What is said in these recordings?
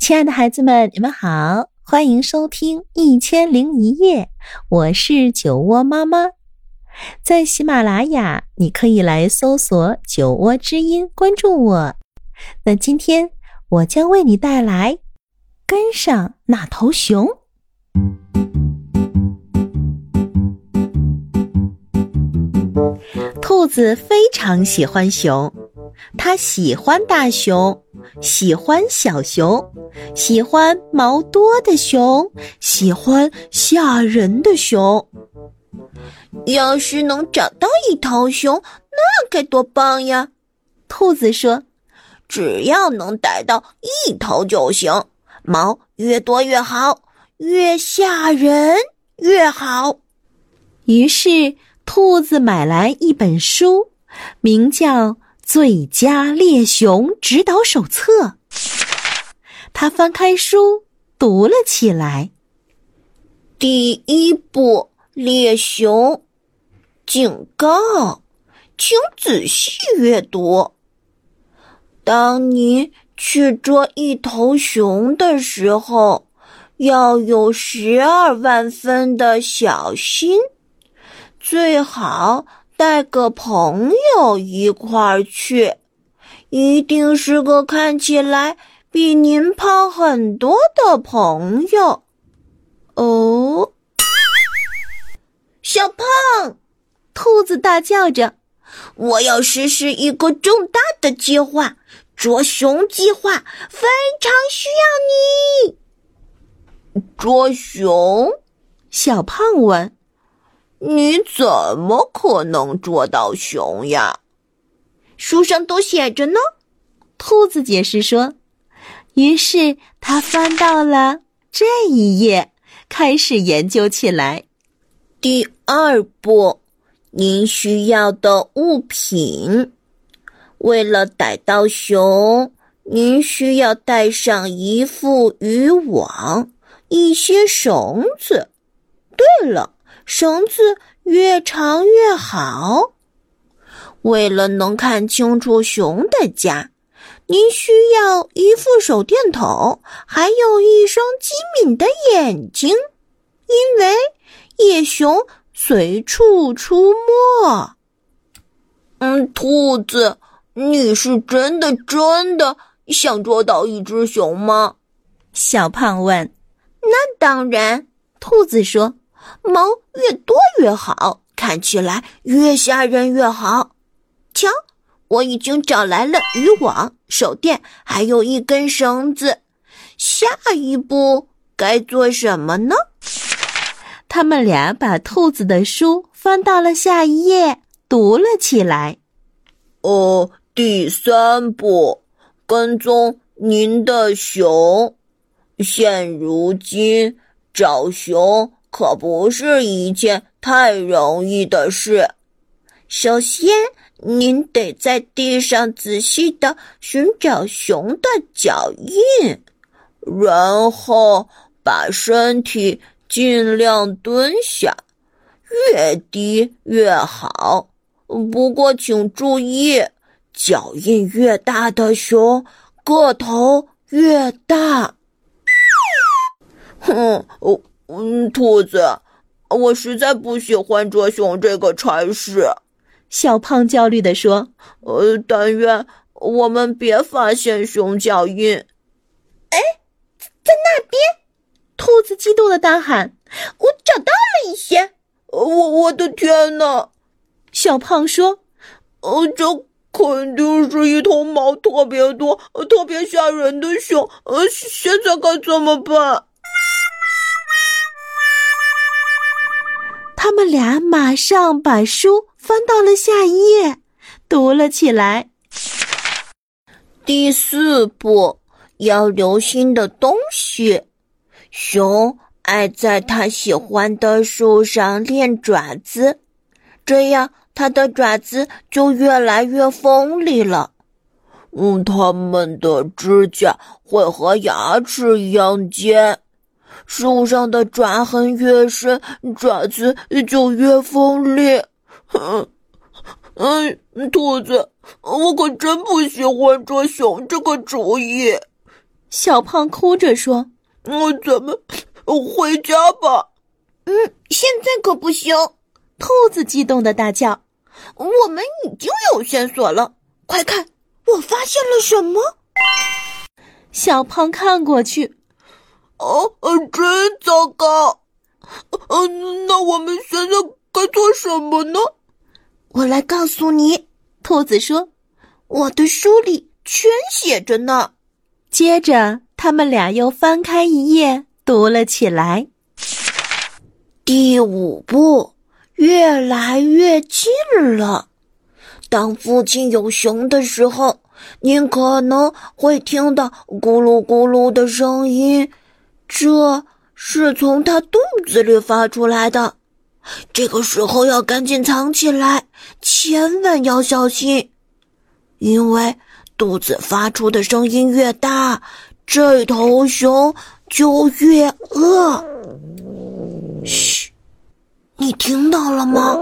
亲爱的孩子们，你们好，欢迎收听《一千零一夜》，我是酒窝妈妈。在喜马拉雅，你可以来搜索“酒窝之音”，关注我。那今天我将为你带来《跟上那头熊》。兔子非常喜欢熊，它喜欢大熊，喜欢小熊，喜欢毛多的熊，喜欢吓人的熊。要是能找到一头熊，那该多棒呀！兔子说：“只要能逮到一头就行，毛越多越好，越吓人越好。”于是。兔子买来一本书，名叫《最佳猎熊指导手册》。他翻开书，读了起来。第一步，猎熊，警告，请仔细阅读。当你去捉一头熊的时候，要有十二万分的小心。最好带个朋友一块儿去，一定是个看起来比您胖很多的朋友。哦，小胖，兔子大叫着：“我要实施一个重大的计划——捉熊计划，非常需要你。”捉熊？小胖问。你怎么可能捉到熊呀？书上都写着呢。兔子解释说。于是他翻到了这一页，开始研究起来。第二步，您需要的物品。为了逮到熊，您需要带上一副渔网，一些绳子。对了。绳子越长越好。为了能看清楚熊的家，您需要一副手电筒，还有一双机敏的眼睛，因为野熊随处出没。嗯，兔子，你是真的真的想捉到一只熊吗？小胖问。那当然，兔子说。毛越多越好，看起来越吓人越好。瞧，我已经找来了渔网、手电，还有一根绳子。下一步该做什么呢？他们俩把兔子的书翻到了下一页，读了起来。哦，第三步，跟踪您的熊。现如今找熊。可不是一件太容易的事。首先，您得在地上仔细的寻找熊的脚印，然后把身体尽量蹲下，越低越好。不过，请注意，脚印越大的熊个头越大。哼，我。嗯，兔子，我实在不喜欢捉熊这个差事。小胖焦虑地说：“呃，但愿我们别发现熊脚印。”哎，在那边！兔子激动的大喊：“我找到了一些！”我我的天哪！小胖说：“呃，这肯定是一头毛特别多、特别吓人的熊。呃，现在该怎么办？”他们俩马上把书翻到了下一页，读了起来。第四步，要留心的东西。熊爱在它喜欢的树上练爪子，这样它的爪子就越来越锋利了。嗯，它们的指甲会和牙齿一样尖。树上的爪痕越深，爪子就越锋利。嗯，兔子，我可真不喜欢捉熊这个主意。小胖哭着说：“我咱们回家吧。”“嗯，现在可不行！”兔子激动的大叫：“我们已经有线索了！快看，我发现了什么！”小胖看过去，哦，真糟糕！嗯，那我们现在该做什么呢？我来告诉你，兔子说：“我的书里全写着呢。”接着，他们俩又翻开一页，读了起来。第五步，越来越近了。当附近有熊的时候。您可能会听到咕噜咕噜的声音，这是从它肚子里发出来的。这个时候要赶紧藏起来，千万要小心，因为肚子发出的声音越大，这头熊就越饿。嘘，你听到了吗？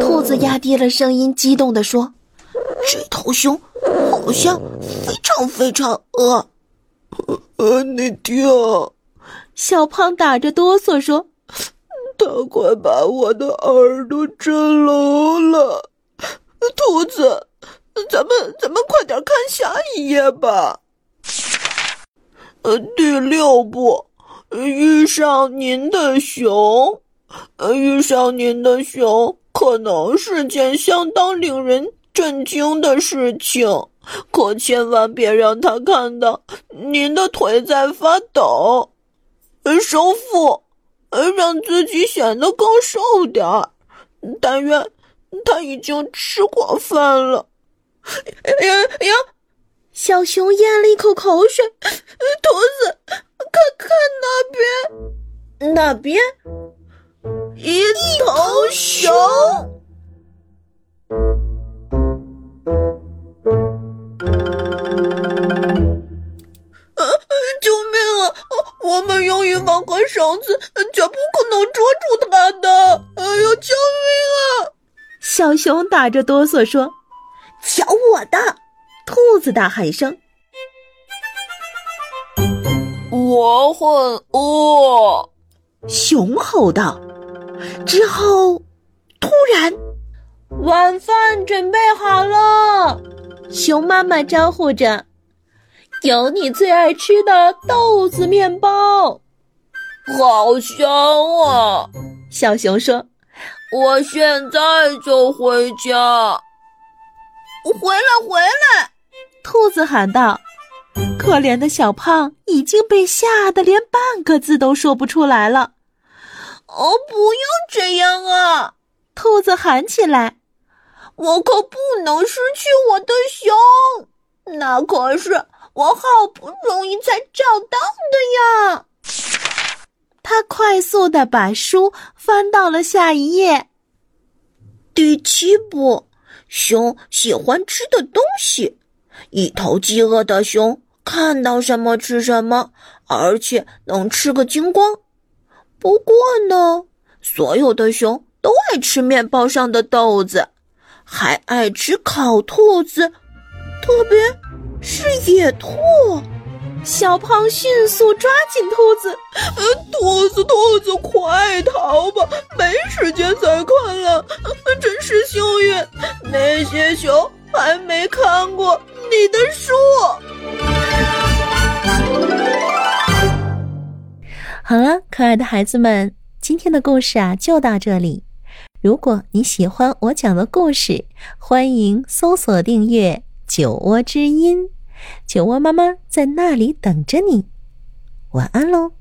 兔子压低了声音，激动地说：“这头熊。”好像非常非常饿，呃，你听，小胖打着哆嗦说：“他快把我的耳朵震聋了。”兔子，咱们咱们快点看下一页吧。呃，第六步，遇上您的熊，呃，遇上您的熊可能是件相当令人震惊的事情。可千万别让他看到您的腿在发抖，首府，让自己显得更瘦点儿。但愿他已经吃过饭了。呀呀！小熊咽了一口口水。兔子，看看那边，那边，一头熊。我们用羽毛和绳子，绝不可能捉住它的！哎呦，救命啊！小熊打着哆嗦说：“瞧我的！”兔子大喊一声：“我很饿！”熊吼道。之后，突然，晚饭准备好了。熊妈妈招呼着。有你最爱吃的豆子面包，好香啊！小熊说：“我现在就回家。”回来，回来！兔子喊道。可怜的小胖已经被吓得连半个字都说不出来了。哦，不要这样啊！兔子喊起来：“我可不能失去我的熊，那可是……”我好不容易才找到的呀！他快速的把书翻到了下一页。第七步，熊喜欢吃的东西。一头饥饿的熊看到什么吃什么，而且能吃个精光。不过呢，所有的熊都爱吃面包上的豆子，还爱吃烤兔子，特别。野兔，小胖迅速抓紧兔子，呃，兔子，兔子，快逃吧！没时间再看了，真是幸运，那些熊还没看过你的书。好了，可爱的孩子们，今天的故事啊就到这里。如果你喜欢我讲的故事，欢迎搜索订阅。酒窝之音，酒窝妈妈在那里等着你。晚安喽。